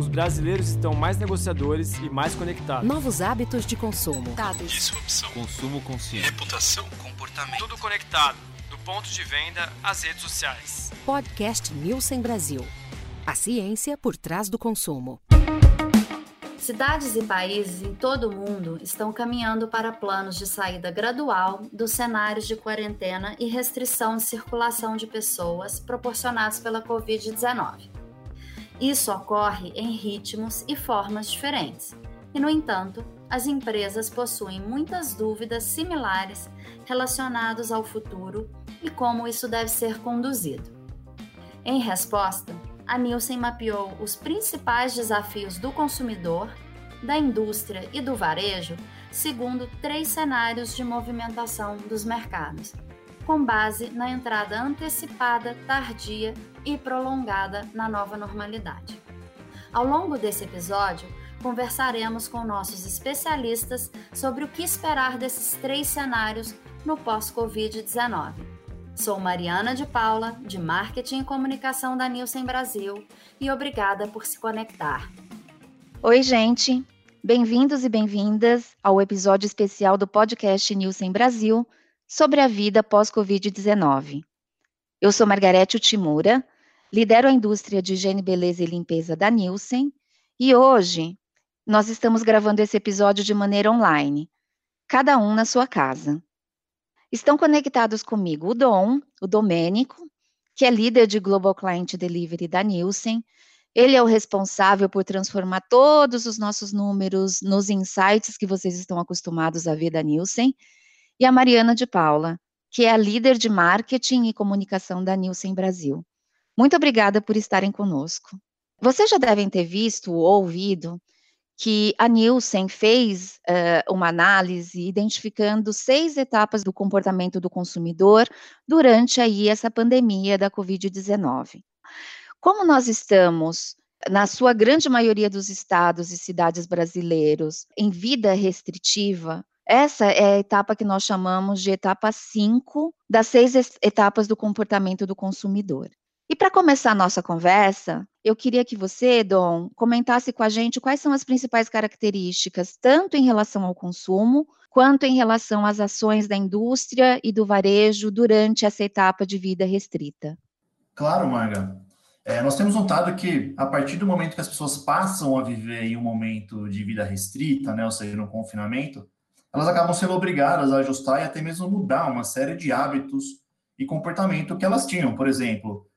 os brasileiros estão mais negociadores e mais conectados. Novos hábitos de consumo. Dados. Disrupção. Consumo consciente. Reputação. Comportamento. Tudo conectado. Do ponto de venda às redes sociais. Podcast Nielsen Brasil. A ciência por trás do consumo. Cidades e países em todo o mundo estão caminhando para planos de saída gradual dos cenários de quarentena e restrição de circulação de pessoas proporcionados pela Covid-19. Isso ocorre em ritmos e formas diferentes, e, no entanto, as empresas possuem muitas dúvidas similares relacionadas ao futuro e como isso deve ser conduzido. Em resposta, a Nielsen mapeou os principais desafios do consumidor, da indústria e do varejo segundo três cenários de movimentação dos mercados, com base na entrada antecipada, tardia e prolongada na nova normalidade. Ao longo desse episódio, conversaremos com nossos especialistas sobre o que esperar desses três cenários no pós-Covid-19 Sou Mariana de Paula, de Marketing e Comunicação da Nielsen Brasil, e obrigada por se conectar. Oi, gente! Bem-vindos e bem-vindas ao episódio especial do podcast Nielsen Brasil sobre a vida pós-Covid-19. Eu sou Margarete Utimura, lidero a indústria de higiene, beleza e limpeza da Nielsen, e hoje nós estamos gravando esse episódio de maneira online, cada um na sua casa. Estão conectados comigo o Dom, o Domênico, que é líder de Global Client Delivery da Nielsen. Ele é o responsável por transformar todos os nossos números nos insights que vocês estão acostumados a ver da Nielsen. E a Mariana de Paula, que é a líder de marketing e comunicação da Nielsen Brasil. Muito obrigada por estarem conosco. Vocês já devem ter visto ou ouvido que a Nielsen fez uh, uma análise identificando seis etapas do comportamento do consumidor durante aí essa pandemia da Covid-19. Como nós estamos na sua grande maioria dos estados e cidades brasileiros em vida restritiva, essa é a etapa que nós chamamos de etapa 5 das seis etapas do comportamento do consumidor. E para começar a nossa conversa, eu queria que você, Dom, comentasse com a gente quais são as principais características, tanto em relação ao consumo, quanto em relação às ações da indústria e do varejo durante essa etapa de vida restrita. Claro, Marga. É, nós temos notado que, a partir do momento que as pessoas passam a viver em um momento de vida restrita, né, ou seja, no confinamento, elas acabam sendo obrigadas a ajustar e até mesmo mudar uma série de hábitos e comportamento que elas tinham. Por exemplo,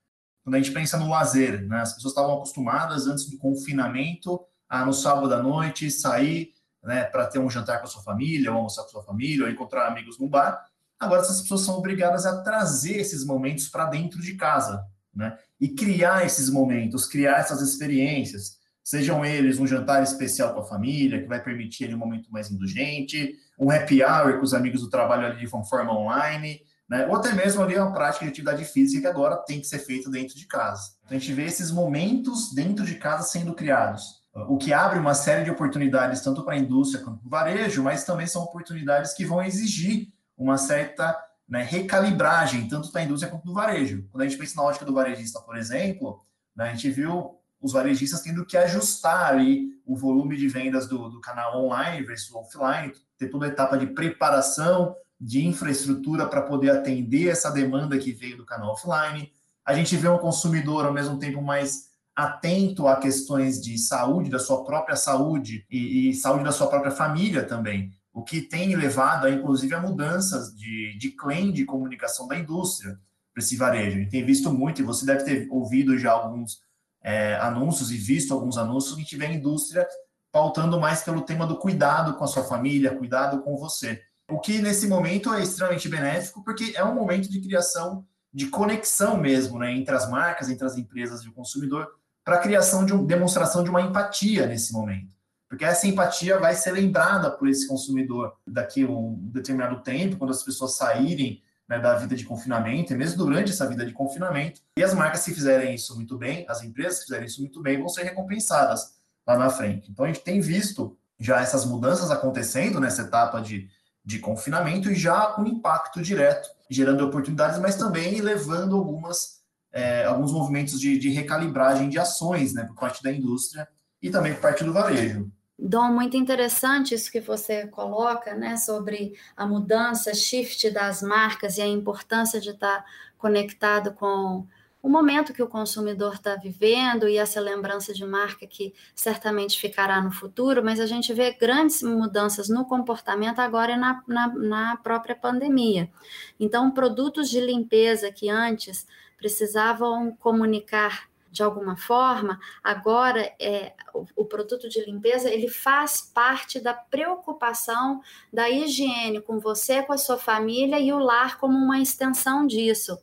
quando a gente pensa no lazer, né? As pessoas estavam acostumadas antes do confinamento a no sábado à noite sair, né, para ter um jantar com a sua família, ou almoçar com a sua família, ou encontrar amigos no bar. Agora essas pessoas são obrigadas a trazer esses momentos para dentro de casa, né? E criar esses momentos, criar essas experiências, sejam eles um jantar especial com a família, que vai permitir ali um momento mais indulgente, um happy hour com os amigos do trabalho ali de forma online, né? Ou até mesmo ali uma prática de atividade física que agora tem que ser feita dentro de casa. Então a gente vê esses momentos dentro de casa sendo criados, o que abre uma série de oportunidades tanto para a indústria quanto para o varejo, mas também são oportunidades que vão exigir uma certa né, recalibragem, tanto da indústria quanto do varejo. Quando a gente pensa na ótica do varejista, por exemplo, né, a gente viu os varejistas tendo que ajustar ali o volume de vendas do, do canal online versus offline, ter toda a etapa de preparação, de infraestrutura para poder atender essa demanda que veio do canal offline. A gente vê um consumidor, ao mesmo tempo, mais atento a questões de saúde, da sua própria saúde e, e saúde da sua própria família também, o que tem levado, inclusive, a mudanças de, de claim de comunicação da indústria para esse varejo. A gente tem visto muito, e você deve ter ouvido já alguns é, anúncios e visto alguns anúncios, que a indústria pautando mais pelo tema do cuidado com a sua família, cuidado com você. O que nesse momento é extremamente benéfico, porque é um momento de criação de conexão mesmo, né, entre as marcas, entre as empresas e o consumidor, para a criação de uma demonstração de uma empatia nesse momento. Porque essa empatia vai ser lembrada por esse consumidor daqui a um determinado tempo, quando as pessoas saírem né, da vida de confinamento, e mesmo durante essa vida de confinamento. E as marcas, se fizerem isso muito bem, as empresas, se fizerem isso muito bem, vão ser recompensadas lá na frente. Então, a gente tem visto já essas mudanças acontecendo nessa etapa de de confinamento e já com impacto direto, gerando oportunidades, mas também levando algumas, é, alguns movimentos de, de, recalibragem de ações né, por parte da indústria e também por parte do varejo. Dom, muito interessante isso que você coloca, né, sobre a mudança, shift das marcas e a importância de estar conectado com o momento que o consumidor está vivendo e essa lembrança de marca que certamente ficará no futuro, mas a gente vê grandes mudanças no comportamento agora na, na, na própria pandemia. Então, produtos de limpeza que antes precisavam comunicar de alguma forma, agora é, o, o, produto de limpeza ele faz parte da preocupação da higiene com você, com a sua família e o lar como uma extensão disso.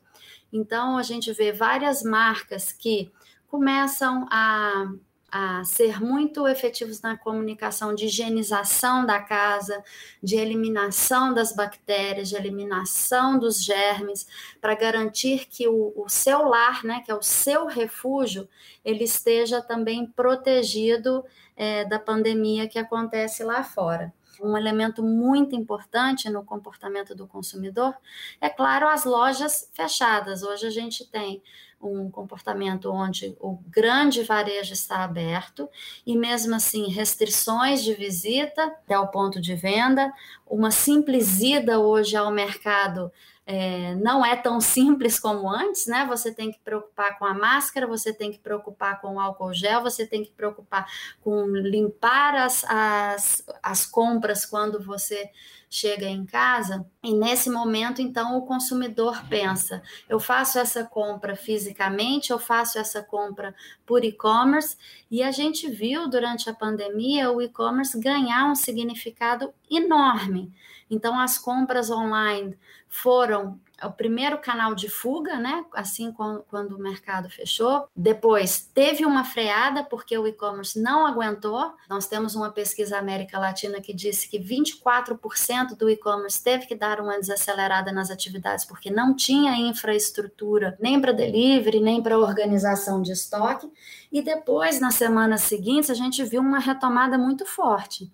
Então, a gente vê várias marcas que começam a, a ser muito efetivos na comunicação de higienização da casa, de eliminação das bactérias, de eliminação dos germes, para garantir que o, o seu lar, né, que é o seu refúgio, ele esteja também protegido é, da pandemia que acontece lá fora um elemento muito importante no comportamento do consumidor, é claro, as lojas fechadas. Hoje a gente tem um comportamento onde o grande varejo está aberto e mesmo assim restrições de visita até o ponto de venda, uma simples ida hoje ao mercado é, não é tão simples como antes, né? Você tem que preocupar com a máscara, você tem que preocupar com o álcool gel, você tem que preocupar com limpar as, as, as compras quando você chega em casa. E nesse momento, então, o consumidor pensa: eu faço essa compra fisicamente, eu faço essa compra por e-commerce, e a gente viu durante a pandemia o e-commerce ganhar um significado enorme. Então, as compras online foram o primeiro canal de fuga, né? Assim quando, quando, o mercado fechou. Depois teve uma freada porque o e-commerce não aguentou. Nós temos uma pesquisa América Latina que disse que 24% do e-commerce teve que dar uma desacelerada nas atividades porque não tinha infraestrutura nem para delivery, nem para organização de estoque. E depois, nas semanas seguintes, a gente viu uma retomada muito forte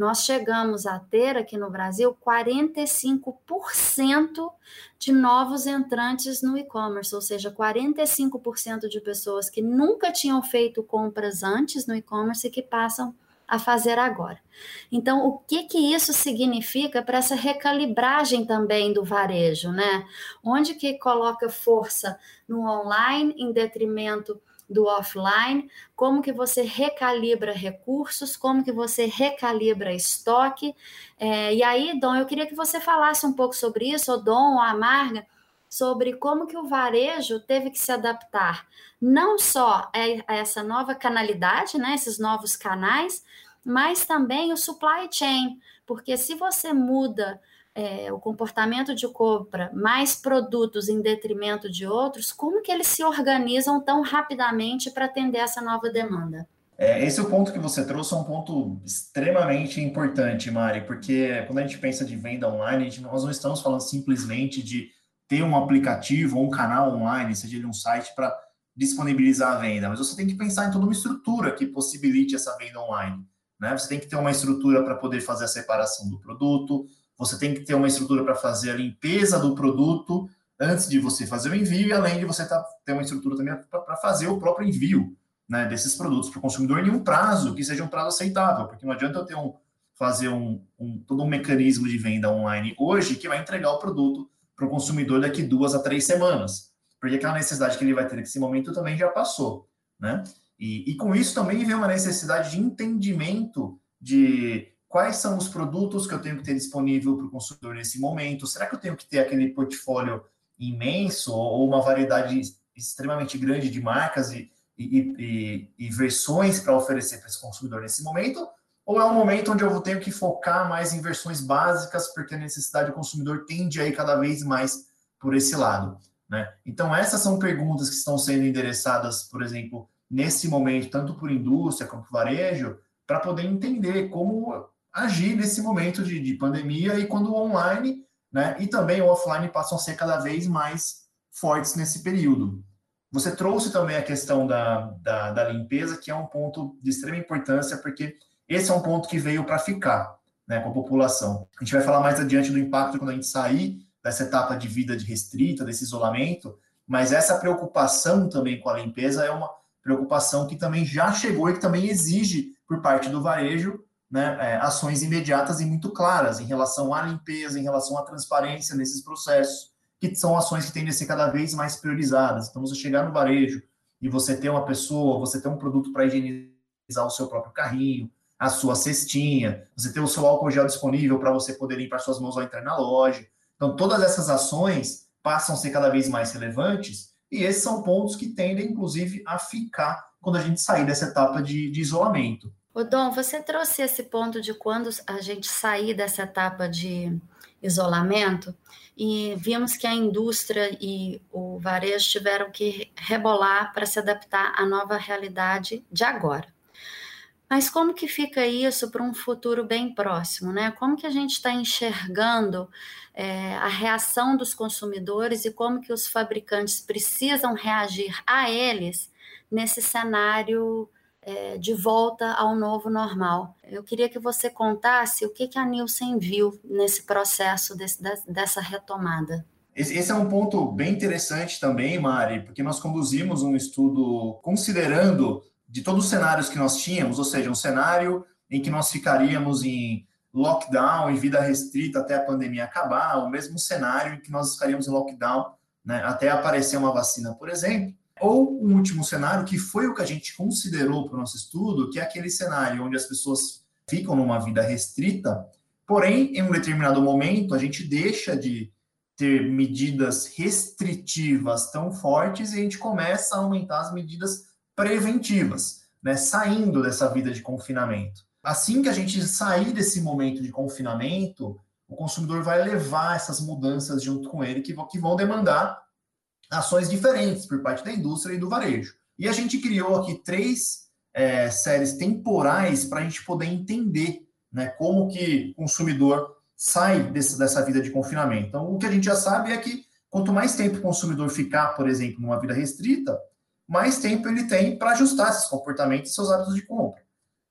nós chegamos a ter aqui no Brasil 45% de novos entrantes no e-commerce, ou seja, 45% de pessoas que nunca tinham feito compras antes no e-commerce e que passam a fazer agora. Então, o que que isso significa para essa recalibragem também do varejo, né? Onde que coloca força no online em detrimento do offline, como que você recalibra recursos, como que você recalibra estoque. É, e aí, Dom, eu queria que você falasse um pouco sobre isso, ou Dom, ou Amarga, sobre como que o varejo teve que se adaptar, não só a essa nova canalidade, né, esses novos canais, mas também o supply chain, porque se você muda é, o comportamento de compra mais produtos em detrimento de outros, como que eles se organizam tão rapidamente para atender essa nova demanda? É, esse é o ponto que você trouxe, é um ponto extremamente importante, Mari, porque quando a gente pensa de venda online, gente, nós não estamos falando simplesmente de ter um aplicativo ou um canal online, seja ele um site para disponibilizar a venda, mas você tem que pensar em toda uma estrutura que possibilite essa venda online. Né? Você tem que ter uma estrutura para poder fazer a separação do produto, você tem que ter uma estrutura para fazer a limpeza do produto antes de você fazer o envio, e além de você tá, ter uma estrutura também para fazer o próprio envio né, desses produtos para o consumidor em um prazo que seja um prazo aceitável, porque não adianta eu ter um, fazer um, um, todo um mecanismo de venda online hoje que vai entregar o produto para o consumidor daqui duas a três semanas, porque aquela necessidade que ele vai ter nesse momento também já passou, né? E, e com isso também vem uma necessidade de entendimento de quais são os produtos que eu tenho que ter disponível para o consumidor nesse momento? Será que eu tenho que ter aquele portfólio imenso ou uma variedade extremamente grande de marcas e, e, e, e versões para oferecer para esse consumidor nesse momento? Ou é um momento onde eu tenho que focar mais em versões básicas, porque a necessidade do consumidor tende a ir cada vez mais por esse lado? Né? Então, essas são perguntas que estão sendo endereçadas, por exemplo, nesse momento, tanto por indústria como por varejo, para poder entender como agir nesse momento de, de pandemia e quando o online né, e também o offline passam a ser cada vez mais fortes nesse período. Você trouxe também a questão da, da, da limpeza, que é um ponto de extrema importância, porque esse é um ponto que veio para ficar né, com a população. A gente vai falar mais adiante do impacto quando a gente sair dessa etapa de vida de restrita, desse isolamento, mas essa preocupação também com a limpeza é uma, preocupação que também já chegou e que também exige por parte do varejo né, é, ações imediatas e muito claras em relação à limpeza, em relação à transparência nesses processos, que são ações que tendem a ser cada vez mais priorizadas. Então, você chegar no varejo e você ter uma pessoa, você ter um produto para higienizar o seu próprio carrinho, a sua cestinha, você ter o seu álcool gel disponível para você poder limpar suas mãos ao entrar na loja. Então, todas essas ações passam a ser cada vez mais relevantes e esses são pontos que tendem, inclusive, a ficar quando a gente sair dessa etapa de, de isolamento. O Dom, você trouxe esse ponto de quando a gente sair dessa etapa de isolamento e vimos que a indústria e o varejo tiveram que rebolar para se adaptar à nova realidade de agora. Mas como que fica isso para um futuro bem próximo, né? Como que a gente está enxergando é, a reação dos consumidores e como que os fabricantes precisam reagir a eles nesse cenário é, de volta ao novo normal. Eu queria que você contasse o que, que a Nielsen viu nesse processo desse, dessa retomada. Esse é um ponto bem interessante também, Mari, porque nós conduzimos um estudo considerando de todos os cenários que nós tínhamos, ou seja, um cenário em que nós ficaríamos em lockdown, em vida restrita até a pandemia acabar, o mesmo cenário em que nós ficaríamos em lockdown né, até aparecer uma vacina, por exemplo, ou um último cenário, que foi o que a gente considerou para o nosso estudo, que é aquele cenário onde as pessoas ficam numa vida restrita, porém, em um determinado momento, a gente deixa de ter medidas restritivas tão fortes e a gente começa a aumentar as medidas preventivas, né, saindo dessa vida de confinamento. Assim que a gente sair desse momento de confinamento, o consumidor vai levar essas mudanças junto com ele que, que vão demandar ações diferentes por parte da indústria e do varejo. E a gente criou aqui três é, séries temporais para a gente poder entender né, como que o consumidor sai desse, dessa vida de confinamento. Então, o que a gente já sabe é que quanto mais tempo o consumidor ficar, por exemplo, numa vida restrita, mais tempo ele tem para ajustar esses comportamentos e seus hábitos de compra.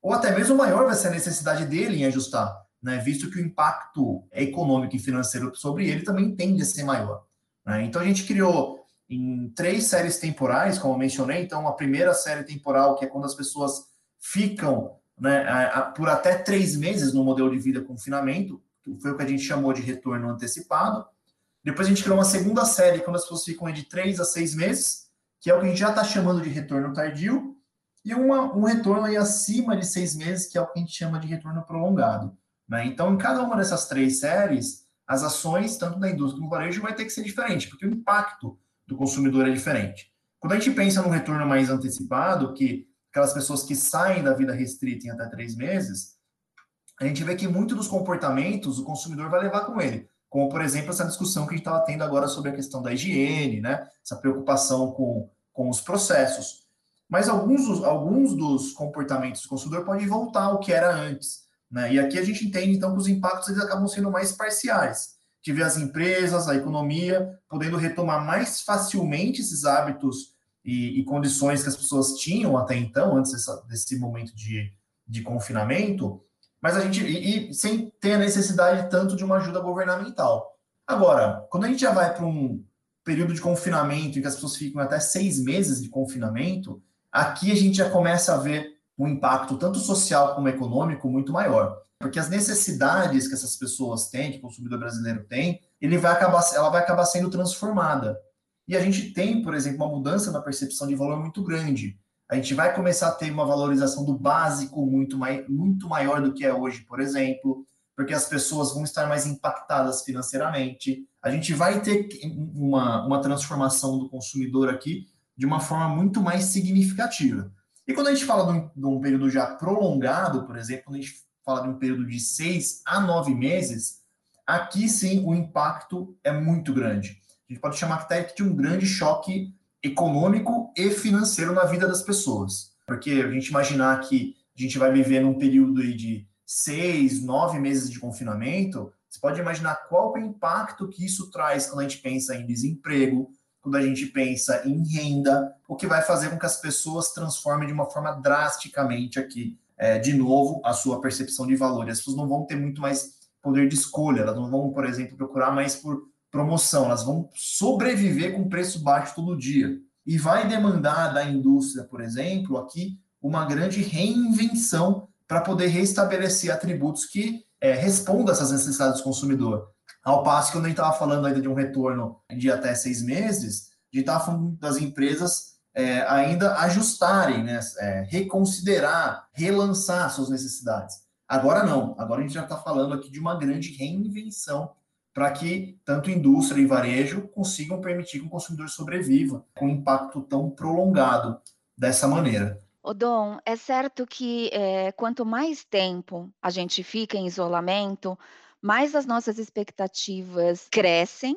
Ou até mesmo maior vai ser a necessidade dele em ajustar, né, visto que o impacto econômico e financeiro sobre ele também tende a ser maior. Né? Então, a gente criou em três séries temporais, como mencionei. Então, a primeira série temporal, que é quando as pessoas ficam né, por até três meses no modelo de vida confinamento, que foi o que a gente chamou de retorno antecipado. Depois a gente criou uma segunda série, quando as pessoas ficam de três a seis meses, que é o que a gente já está chamando de retorno tardio, e uma, um retorno aí acima de seis meses, que é o que a gente chama de retorno prolongado. Né? Então, em cada uma dessas três séries, as ações, tanto da indústria como do varejo, vai ter que ser diferente, porque o impacto do consumidor é diferente. Quando a gente pensa no retorno mais antecipado, que aquelas pessoas que saem da vida restrita em até três meses, a gente vê que muito dos comportamentos o consumidor vai levar com ele. Como, por exemplo, essa discussão que a gente estava tendo agora sobre a questão da higiene, né? essa preocupação com, com os processos. Mas alguns alguns dos comportamentos do consumidor podem voltar ao que era antes. Né? E aqui a gente entende, então, que os impactos eles acabam sendo mais parciais de ver as empresas, a economia, podendo retomar mais facilmente esses hábitos e, e condições que as pessoas tinham até então, antes dessa, desse momento de, de confinamento, mas a gente e, e, sem ter a necessidade tanto de uma ajuda governamental. Agora, quando a gente já vai para um período de confinamento em que as pessoas ficam até seis meses de confinamento, aqui a gente já começa a ver um impacto tanto social como econômico muito maior porque as necessidades que essas pessoas têm, que o consumidor brasileiro tem, ele vai acabar, ela vai acabar sendo transformada. E a gente tem, por exemplo, uma mudança na percepção de valor muito grande. A gente vai começar a ter uma valorização do básico muito, mai, muito maior do que é hoje, por exemplo, porque as pessoas vão estar mais impactadas financeiramente. A gente vai ter uma, uma transformação do consumidor aqui de uma forma muito mais significativa. E quando a gente fala de um, de um período já prolongado, por exemplo, quando a gente fala de um período de seis a nove meses, aqui sim o impacto é muito grande. A gente pode chamar até de um grande choque econômico e financeiro na vida das pessoas. Porque a gente imaginar que a gente vai viver num período de seis, nove meses de confinamento, você pode imaginar qual é o impacto que isso traz quando a gente pensa em desemprego, quando a gente pensa em renda, o que vai fazer com que as pessoas transformem de uma forma drasticamente aqui é, de novo, a sua percepção de valor. As pessoas não vão ter muito mais poder de escolha, elas não vão, por exemplo, procurar mais por promoção, elas vão sobreviver com preço baixo todo dia. e vai demandar da indústria, por exemplo, aqui uma grande reinvenção para poder restabelecer atributos que é, respondam a essas necessidades do consumidor. Ao passo que quando a gente estava falando ainda de um retorno de até seis meses, a gente estava falando das empresas é, ainda ajustarem, né, é, reconsiderar, relançar suas necessidades. Agora não, agora a gente já está falando aqui de uma grande reinvenção para que tanto indústria e varejo consigam permitir que o consumidor sobreviva com um impacto tão prolongado dessa maneira. Odon, é certo que é, quanto mais tempo a gente fica em isolamento, mais as nossas expectativas crescem,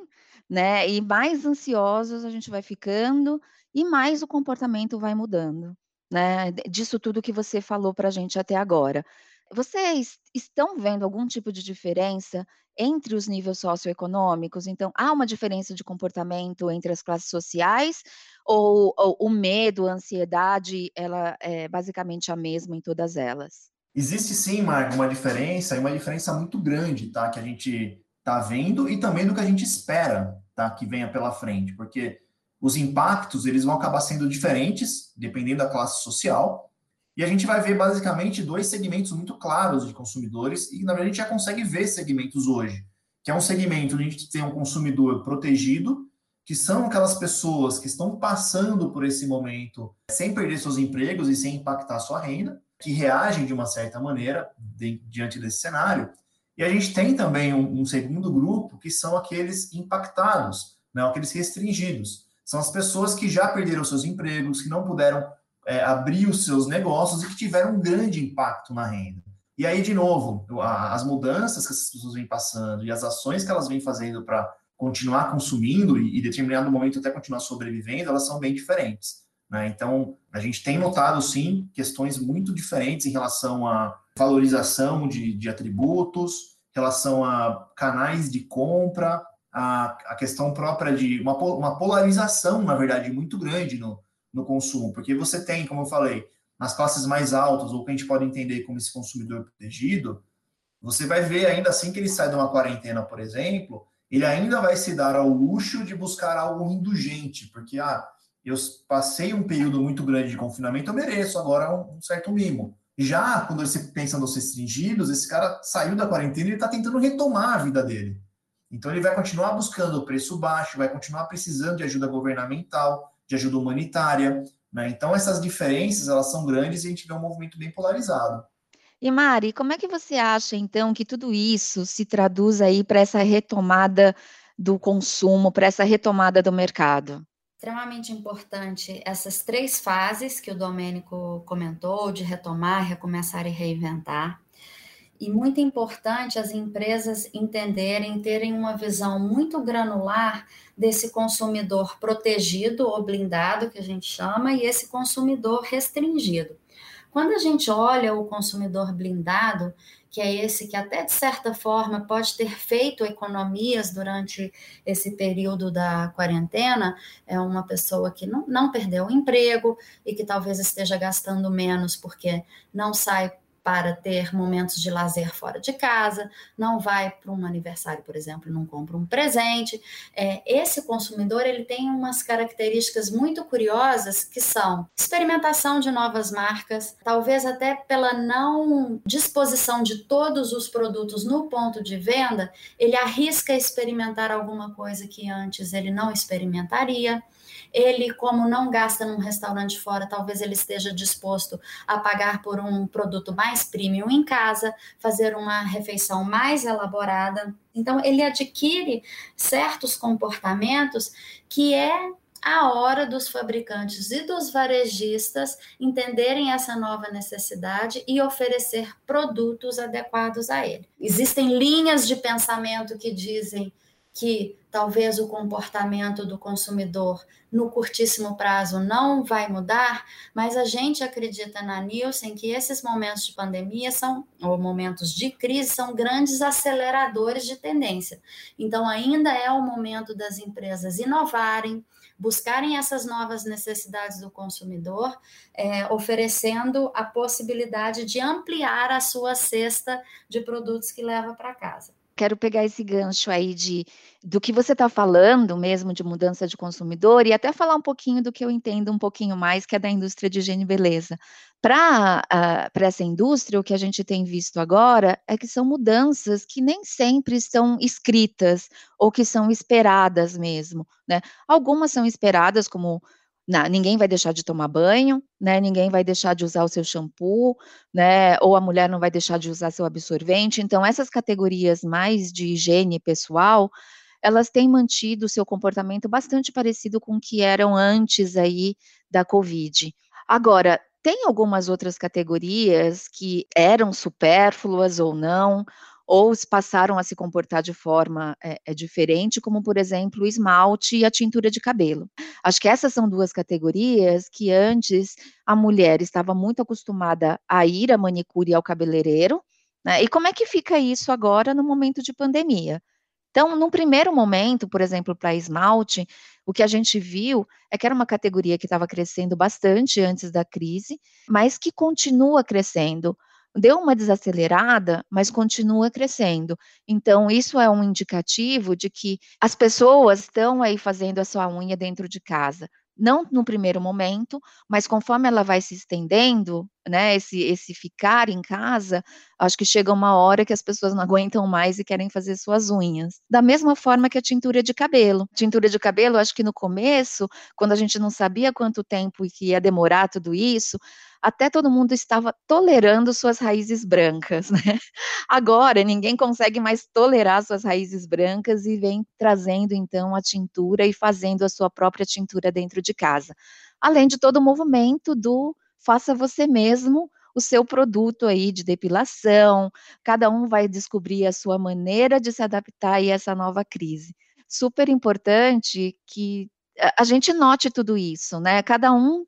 né? E mais ansiosos a gente vai ficando e mais o comportamento vai mudando, né? Disso tudo que você falou para a gente até agora. Vocês estão vendo algum tipo de diferença entre os níveis socioeconômicos? Então, há uma diferença de comportamento entre as classes sociais ou, ou o medo, a ansiedade, ela é basicamente a mesma em todas elas? Existe sim, Marco, uma diferença, e uma diferença muito grande, tá? Que a gente está vendo e também do que a gente espera, tá? Que venha pela frente, porque os impactos eles vão acabar sendo diferentes dependendo da classe social. E a gente vai ver basicamente dois segmentos muito claros de consumidores, e na verdade a gente já consegue ver segmentos hoje, que é um segmento onde a gente tem um consumidor protegido, que são aquelas pessoas que estão passando por esse momento sem perder seus empregos e sem impactar sua renda, que reagem de uma certa maneira de, diante desse cenário. E a gente tem também um, um, segundo grupo, que são aqueles impactados, né, aqueles restringidos. São as pessoas que já perderam seus empregos, que não puderam é, abrir os seus negócios e que tiveram um grande impacto na renda. E aí, de novo, as mudanças que essas pessoas vêm passando e as ações que elas vêm fazendo para continuar consumindo e, em determinado momento até continuar sobrevivendo, elas são bem diferentes. Né? Então, a gente tem notado, sim, questões muito diferentes em relação à valorização de, de atributos, relação a canais de compra, a, a questão própria de uma, uma polarização, na verdade, muito grande no, no consumo, porque você tem, como eu falei, nas classes mais altas, ou que a gente pode entender como esse consumidor protegido, você vai ver ainda assim que ele sai de uma quarentena, por exemplo, ele ainda vai se dar ao luxo de buscar algo indulgente, porque ah, eu passei um período muito grande de confinamento, eu mereço agora um, certo mimo. Já quando você pensa nos restringidos, esse cara saiu da quarentena e está tentando retomar a vida dele. Então ele vai continuar buscando o preço baixo, vai continuar precisando de ajuda governamental, de ajuda humanitária. Né? Então, essas diferenças elas são grandes e a gente vê um movimento bem polarizado. E Mari, como é que você acha, então, que tudo isso se traduz aí para essa retomada do consumo, para essa retomada do mercado? Extremamente importante essas três fases que o Domênico comentou, de retomar, recomeçar e reinventar. E muito importante as empresas entenderem, terem uma visão muito granular desse consumidor protegido ou blindado, que a gente chama, e esse consumidor restringido. Quando a gente olha o consumidor blindado, que é esse que até de certa forma pode ter feito economias durante esse período da quarentena, é uma pessoa que não, não perdeu o emprego e que talvez esteja gastando menos porque não sai para ter momentos de lazer fora de casa, não vai para um aniversário, por exemplo, não compra um presente. É, esse consumidor ele tem umas características muito curiosas que são experimentação de novas marcas, talvez até pela não disposição de todos os produtos no ponto de venda, ele arrisca experimentar alguma coisa que antes ele não experimentaria. Ele, como não gasta num restaurante fora, talvez ele esteja disposto a pagar por um produto mais premium em casa, fazer uma refeição mais elaborada. Então, ele adquire certos comportamentos que é a hora dos fabricantes e dos varejistas entenderem essa nova necessidade e oferecer produtos adequados a ele. Existem linhas de pensamento que dizem que talvez o comportamento do consumidor no curtíssimo prazo não vai mudar, mas a gente acredita na Nielsen que esses momentos de pandemia são, ou momentos de crise, são grandes aceleradores de tendência. Então, ainda é o momento das empresas inovarem, buscarem essas novas necessidades do consumidor, é, oferecendo a possibilidade de ampliar a sua cesta de produtos que leva para casa. Quero pegar esse gancho aí de do que você está falando mesmo de mudança de consumidor e até falar um pouquinho do que eu entendo um pouquinho mais, que é da indústria de higiene e beleza. Para uh, essa indústria, o que a gente tem visto agora é que são mudanças que nem sempre estão escritas ou que são esperadas mesmo. Né? Algumas são esperadas, como não, ninguém vai deixar de tomar banho, né? Ninguém vai deixar de usar o seu shampoo, né? Ou a mulher não vai deixar de usar seu absorvente. Então, essas categorias mais de higiene pessoal, elas têm mantido o seu comportamento bastante parecido com o que eram antes aí da Covid. Agora, tem algumas outras categorias que eram supérfluas ou não, ou passaram a se comportar de forma é, é, diferente, como, por exemplo, o esmalte e a tintura de cabelo. Acho que essas são duas categorias que antes a mulher estava muito acostumada a ir à manicure e ao cabeleireiro, né? E como é que fica isso agora no momento de pandemia? Então, num primeiro momento, por exemplo, para esmalte, o que a gente viu é que era uma categoria que estava crescendo bastante antes da crise, mas que continua crescendo deu uma desacelerada, mas continua crescendo. Então, isso é um indicativo de que as pessoas estão aí fazendo a sua unha dentro de casa. Não no primeiro momento, mas conforme ela vai se estendendo, né, esse, esse ficar em casa, acho que chega uma hora que as pessoas não aguentam mais e querem fazer suas unhas. Da mesma forma que a tintura de cabelo. Tintura de cabelo, acho que no começo, quando a gente não sabia quanto tempo ia demorar tudo isso, até todo mundo estava tolerando suas raízes brancas, né? Agora ninguém consegue mais tolerar suas raízes brancas e vem trazendo então a tintura e fazendo a sua própria tintura dentro de casa. Além de todo o movimento do faça você mesmo o seu produto aí de depilação, cada um vai descobrir a sua maneira de se adaptar a essa nova crise. Super importante que a gente note tudo isso, né? Cada um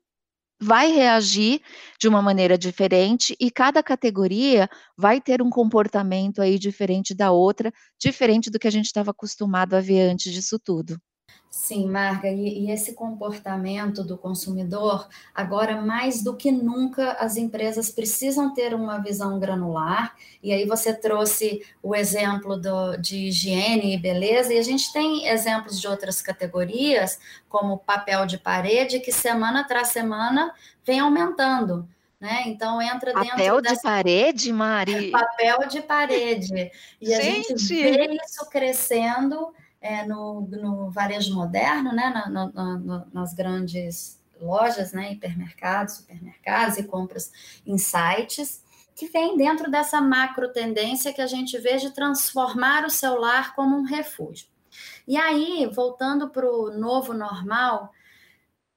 vai reagir de uma maneira diferente e cada categoria vai ter um comportamento aí diferente da outra, diferente do que a gente estava acostumado a ver antes disso tudo. Sim, Marga, e, e, esse comportamento do consumidor, agora mais do que nunca, as empresas precisam ter uma visão granular, e aí você trouxe o exemplo do, de higiene e beleza, e a gente tem exemplos de outras categorias, como papel de parede, que semana tras semana vem aumentando. Né? Então entra dentro papel dessa... de parede, Mari. Papel de parede. E gente. a gente vê isso crescendo é, no, no, varejo moderno, né, na, na, na, nas grandes lojas, né, hipermercados, supermercados e compras em sites, que vem dentro dessa macro tendência que a gente vê de transformar o celular como um refúgio. E aí, voltando para o novo normal,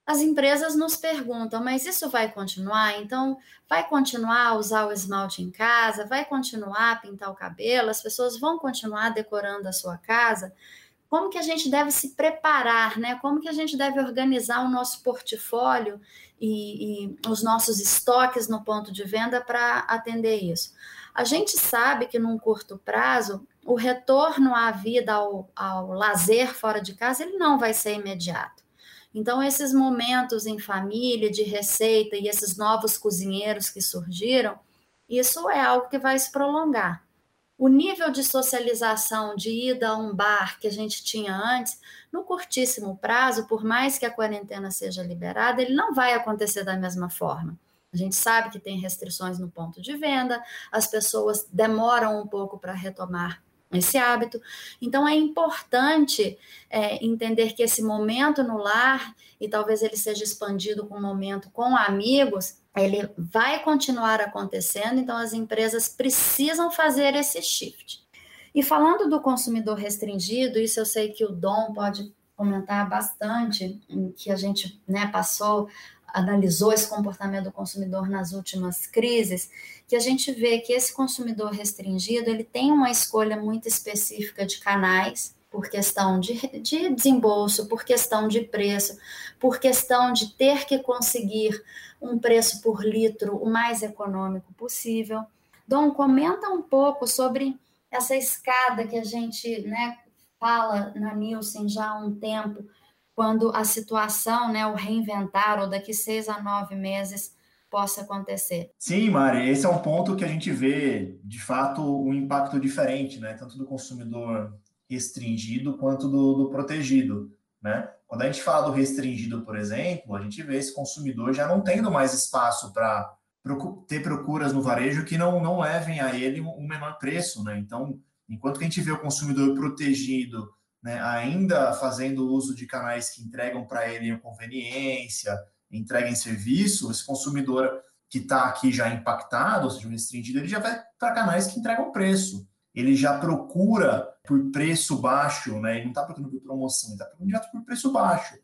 as empresas nos perguntam, mas isso vai continuar? Então, vai continuar a usar o esmalte em casa? Vai continuar a pintar o cabelo? As pessoas vão continuar decorando a sua casa? Como que a gente deve se preparar, né? Como que a gente deve organizar o nosso portfólio e, e os nossos estoques no ponto de venda para atender isso. A gente sabe que num curto prazo o retorno à vida, ao, ao lazer fora de casa, ele não vai ser imediato. Então, esses momentos em família, de receita e esses novos cozinheiros que surgiram, isso é algo que vai se prolongar o nível de socialização, de ida a um bar que a gente tinha antes, no curtíssimo prazo, por mais que a quarentena seja liberada, ele não vai acontecer da mesma forma. A gente sabe que tem restrições no ponto de venda, as pessoas demoram um pouco para retomar esse hábito. Então é importante é, entender que esse momento no lar, e talvez ele seja expandido com um momento com amigos, ele vai continuar acontecendo, então as empresas precisam fazer esse shift. E falando do consumidor restringido, isso eu sei que o Dom pode comentar bastante, que a gente né, passou, analisou esse comportamento do consumidor nas últimas crises, que a gente vê que esse consumidor restringido ele tem uma escolha muito específica de canais, por questão de, de desembolso, por questão de preço, por questão de ter que conseguir um preço por litro o mais econômico possível. Dom, comenta um pouco sobre essa escada que a gente né, fala na Nielsen já há um tempo, quando a situação, né, o reinventar, ou daqui seis a nove meses, possa acontecer. Sim, Mari, esse é um ponto que a gente vê, de fato, um impacto diferente, né? Tanto do consumidor restringido quanto do, do protegido, né? Quando a gente fala do restringido, por exemplo, a gente vê esse consumidor já não tendo mais espaço para ter procuras no varejo que não, não levem a ele um menor preço, né? Então, enquanto que a gente vê o consumidor protegido, né, ainda fazendo uso de canais que entregam para ele conveniência, entreguem serviço, esse consumidor que está aqui já impactado, ou seja, restringido, ele já vai para canais que entregam preço. Ele já procura por preço baixo, né? Ele não está procurando por promoção, ele está procurando direto por preço baixo.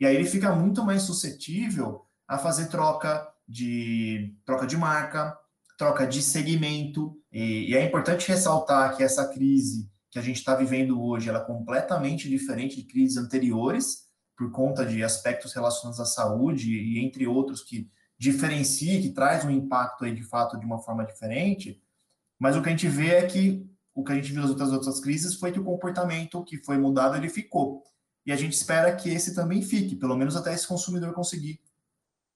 E aí ele fica muito mais suscetível a fazer troca de troca de marca, troca de segmento. E, e é importante ressaltar que essa crise que a gente está vivendo hoje ela é completamente diferente de crises anteriores, por conta de aspectos relacionados à saúde e entre outros que diferencia, que traz um impacto aí de fato de uma forma diferente. Mas o que a gente vê é que o que a gente viu nas outras outras crises foi que o comportamento que foi mudado ele ficou. E a gente espera que esse também fique, pelo menos até esse consumidor conseguir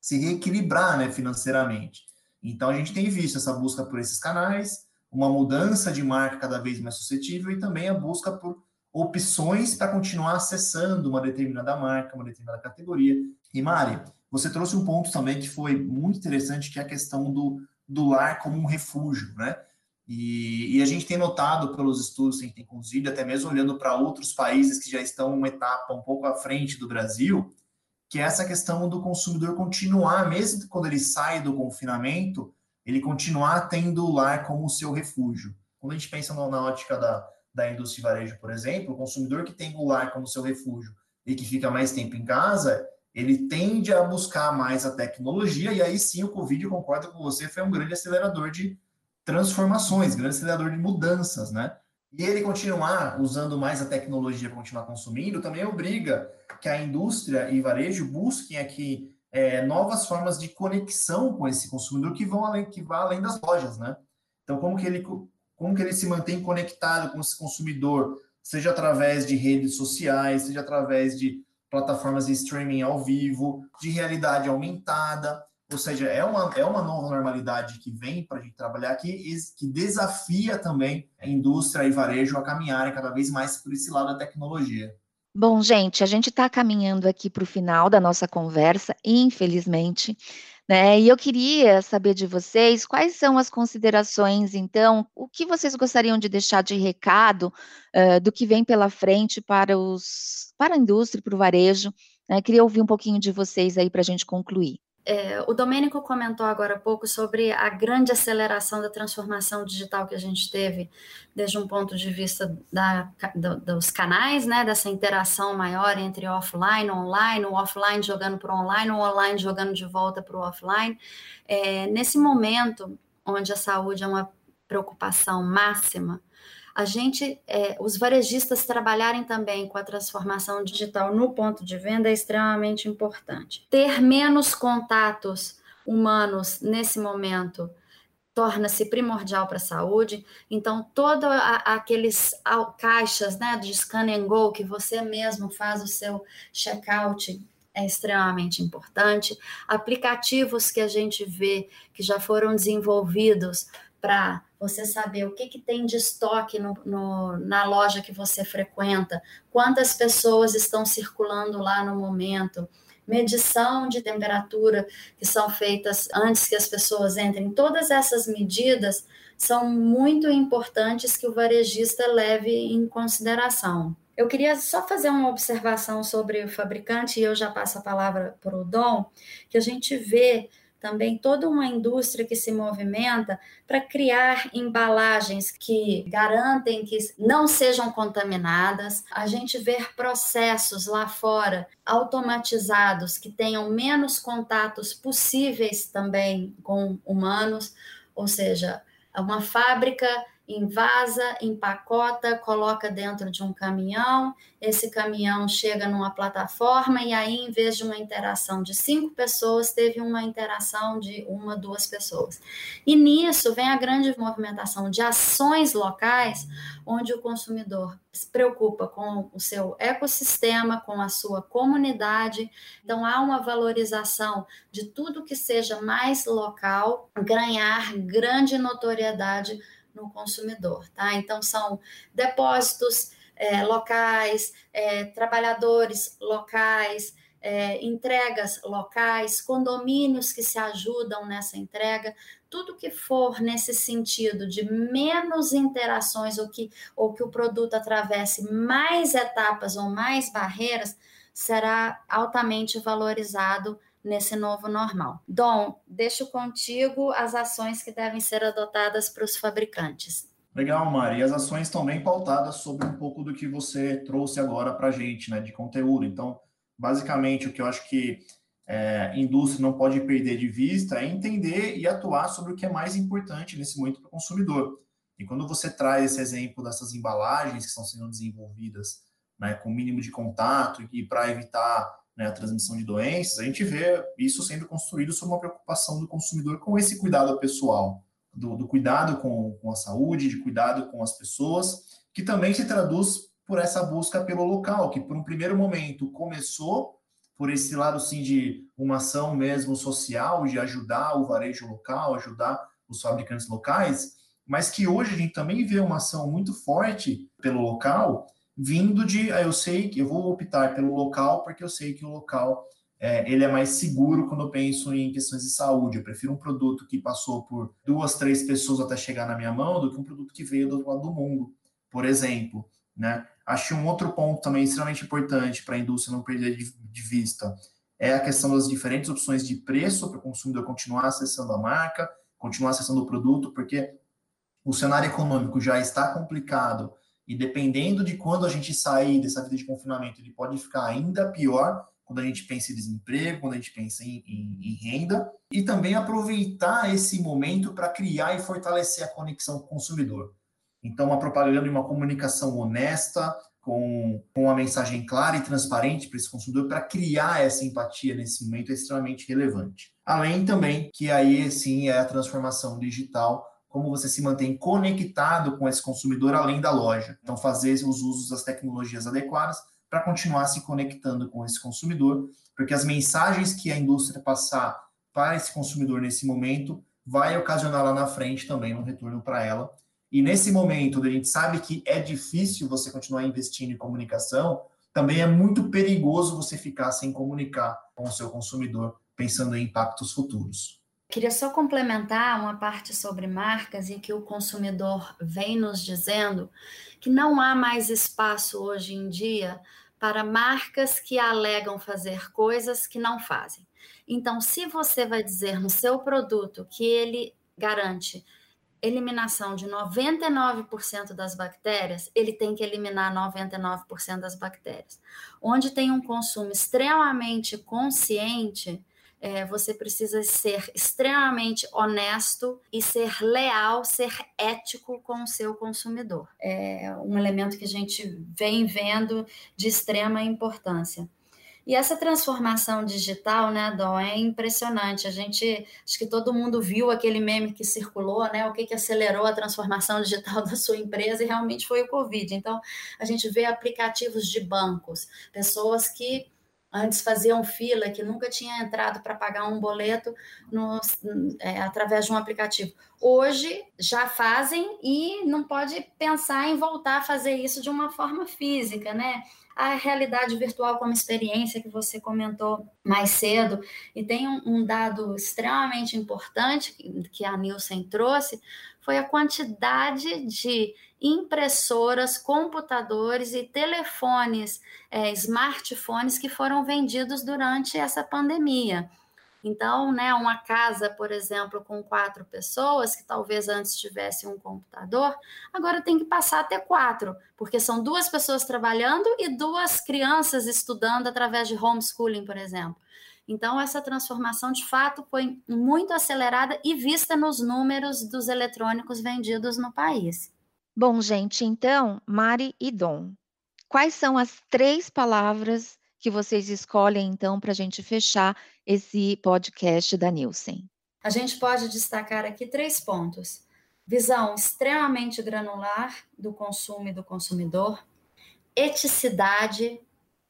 se reequilibrar né, financeiramente. Então, a gente tem visto essa busca por esses canais, uma mudança de marca cada vez mais suscetível e também a busca por opções para continuar acessando uma determinada marca, uma determinada categoria. E, Mari, você trouxe um ponto também que foi muito interessante, que é a questão do, do lar como um refúgio, né? E, e, a gente tem notado pelos estudos que a gente tem conduzido, até mesmo olhando para outros países que já estão uma etapa um pouco à frente do Brasil, que é essa questão do consumidor continuar, mesmo quando ele sai do confinamento, ele continuar tendo o lar como seu refúgio. Quando a gente pensa na ótica da, da indústria varejo, por exemplo, o consumidor que tem o lar como seu refúgio e que fica mais tempo em casa, ele tende a buscar mais a tecnologia, e aí sim o Covid, concordo com você, foi um grande acelerador de transformações, grande acelerador de mudanças, né? E ele continuar usando mais a tecnologia para continuar consumindo também obriga que a indústria e varejo busquem aqui é, novas formas de conexão com esse consumidor que vão além que vá além das lojas, né? Então como que ele como que ele se mantém conectado com esse consumidor, seja através de redes sociais, seja através de plataformas de streaming ao vivo, de realidade aumentada, ou seja, é uma, é uma nova normalidade que vem para a gente trabalhar aqui que desafia também a indústria e varejo a caminharem cada vez mais por esse lado da tecnologia. Bom, gente, a gente está caminhando aqui para o final da nossa conversa, infelizmente, né? E eu queria saber de vocês quais são as considerações, então, o que vocês gostariam de deixar de recado uh, do que vem pela frente para os para a indústria, para o varejo. Né? Queria ouvir um pouquinho de vocês aí para a gente concluir. É, o Domênico comentou agora há pouco sobre a grande aceleração da transformação digital que a gente teve, desde um ponto de vista da, do, dos canais, né, dessa interação maior entre offline online, o offline jogando para o online, o online jogando de volta para o offline. É, nesse momento, onde a saúde é uma preocupação máxima, a gente, é, os varejistas trabalharem também com a transformação digital no ponto de venda é extremamente importante. Ter menos contatos humanos nesse momento torna-se primordial para a saúde. Então, todos aqueles caixas né, de scan and go que você mesmo faz o seu checkout é extremamente importante. Aplicativos que a gente vê que já foram desenvolvidos para você saber o que, que tem de estoque no, no, na loja que você frequenta, quantas pessoas estão circulando lá no momento, medição de temperatura que são feitas antes que as pessoas entrem. Todas essas medidas são muito importantes que o varejista leve em consideração. Eu queria só fazer uma observação sobre o fabricante, e eu já passo a palavra para o Dom, que a gente vê também toda uma indústria que se movimenta para criar embalagens que garantem que não sejam contaminadas. A gente ver processos lá fora automatizados que tenham menos contatos possíveis também com humanos, ou seja, uma fábrica invasa, empacota, coloca dentro de um caminhão, esse caminhão chega numa plataforma e aí, em vez de uma interação de cinco pessoas, teve uma interação de uma, duas pessoas. E nisso vem a grande movimentação de ações locais, onde o consumidor se preocupa com o seu ecossistema, com a sua comunidade. Então, há uma valorização de tudo que seja mais local, ganhar grande notoriedade no consumidor, tá? Então, são depósitos é, locais, é, trabalhadores locais, é, entregas locais, condomínios que se ajudam nessa entrega, tudo que for nesse sentido de menos interações ou que, ou que o produto atravesse mais etapas ou mais barreiras, será altamente valorizado nesse novo normal. Dom, deixo contigo as ações que devem ser adotadas para os fabricantes. Legal, Mari. E as ações estão bem pautadas sobre um pouco do que você trouxe agora para a gente, né, de conteúdo. Então, basicamente, o que eu acho que é, indústria não pode perder de vista é entender e atuar sobre o que é mais importante nesse momento para o consumidor. E quando você traz esse exemplo dessas embalagens que estão sendo desenvolvidas né, com mínimo de contato e para evitar né, a transmissão de doenças, a gente vê isso sendo construído sob uma preocupação do consumidor com esse cuidado pessoal, do, do cuidado com, com a saúde, de cuidado com as pessoas, que também se traduz por essa busca pelo local, que por um primeiro momento começou por esse lado sim de uma ação mesmo social, de ajudar o varejo local, ajudar os fabricantes locais, mas que hoje a gente também vê uma ação muito forte pelo local, vindo de, ah, eu sei que eu vou optar pelo local porque eu sei que o local é, ele é mais seguro quando eu penso em questões de saúde. Eu prefiro um produto que passou por duas, três pessoas até chegar na minha mão do que um produto que veio do outro lado do mundo, por exemplo. Né? Acho um outro ponto também extremamente importante para a indústria não perder de, de vista é a questão das diferentes opções de preço para o consumidor continuar acessando a marca, continuar acessando o produto, porque o cenário econômico já está complicado e dependendo de quando a gente sair dessa vida de confinamento, ele pode ficar ainda pior quando a gente pensa em desemprego, quando a gente pensa em, em, em renda, e também aproveitar esse momento para criar e fortalecer a conexão com o consumidor. Então, uma propaganda e uma comunicação honesta, com, com uma mensagem clara e transparente para esse consumidor, para criar essa empatia nesse momento é extremamente relevante. Além também que aí sim é a transformação digital como você se mantém conectado com esse consumidor além da loja. Então, fazer os usos das tecnologias adequadas para continuar se conectando com esse consumidor, porque as mensagens que a indústria passar para esse consumidor nesse momento vai ocasionar lá na frente também um retorno para ela. E nesse momento, a gente sabe que é difícil você continuar investindo em comunicação, também é muito perigoso você ficar sem comunicar com o seu consumidor, pensando em impactos futuros. Queria só complementar uma parte sobre marcas e que o consumidor vem nos dizendo que não há mais espaço hoje em dia para marcas que alegam fazer coisas que não fazem. Então, se você vai dizer no seu produto que ele garante eliminação de 99% das bactérias, ele tem que eliminar 99% das bactérias. Onde tem um consumo extremamente consciente, é, você precisa ser extremamente honesto e ser leal, ser ético com o seu consumidor. É um elemento que a gente vem vendo de extrema importância. E essa transformação digital, né, Dom, é impressionante. A gente, acho que todo mundo viu aquele meme que circulou, né, o que, que acelerou a transformação digital da sua empresa e realmente foi o Covid. Então, a gente vê aplicativos de bancos, pessoas que antes faziam fila, que nunca tinha entrado para pagar um boleto no, é, através de um aplicativo. Hoje já fazem e não pode pensar em voltar a fazer isso de uma forma física, né? A realidade virtual como experiência que você comentou mais cedo, e tem um, um dado extremamente importante que a Nielsen trouxe, foi a quantidade de impressoras, computadores e telefones, é, smartphones que foram vendidos durante essa pandemia. Então, né, uma casa, por exemplo, com quatro pessoas, que talvez antes tivesse um computador, agora tem que passar a ter quatro, porque são duas pessoas trabalhando e duas crianças estudando através de homeschooling, por exemplo. Então, essa transformação, de fato, foi muito acelerada e vista nos números dos eletrônicos vendidos no país. Bom, gente, então, Mari e Dom, quais são as três palavras que vocês escolhem, então, para a gente fechar esse podcast da Nielsen? A gente pode destacar aqui três pontos: visão extremamente granular do consumo e do consumidor, eticidade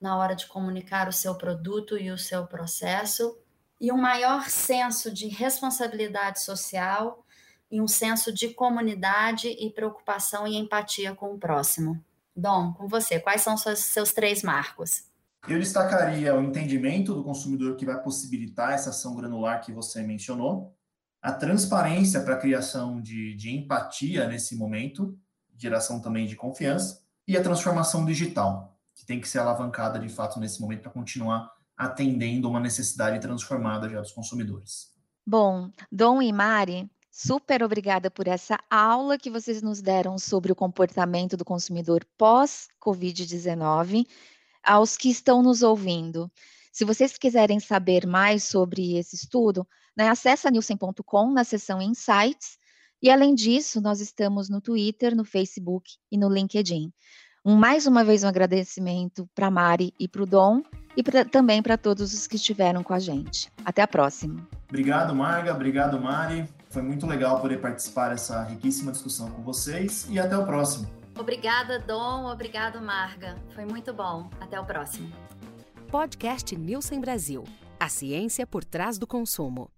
na hora de comunicar o seu produto e o seu processo, e um maior senso de responsabilidade social e um senso de comunidade e preocupação e empatia com o próximo. Dom, com você, quais são seus, seus três marcos? Eu destacaria o entendimento do consumidor que vai possibilitar essa ação granular que você mencionou, a transparência para a criação de, de empatia nesse momento, geração também de confiança, e a transformação digital, que tem que ser alavancada de fato nesse momento para continuar atendendo uma necessidade transformada já dos consumidores. Bom, Dom e Mari, super obrigada por essa aula que vocês nos deram sobre o comportamento do consumidor pós-Covid-19. Aos que estão nos ouvindo, se vocês quiserem saber mais sobre esse estudo, né, acessa nielsen.com na seção Insights. E além disso, nós estamos no Twitter, no Facebook e no LinkedIn. Um, mais uma vez um agradecimento para Mari e para o Dom e pra, também para todos os que estiveram com a gente. Até a próxima. Obrigado, Marga. Obrigado, Mari. Foi muito legal poder participar dessa riquíssima discussão com vocês e até o próximo. Obrigada, Dom. Obrigado, Marga. Foi muito bom. Até o próximo. Podcast Nielsen Brasil. A ciência por trás do consumo.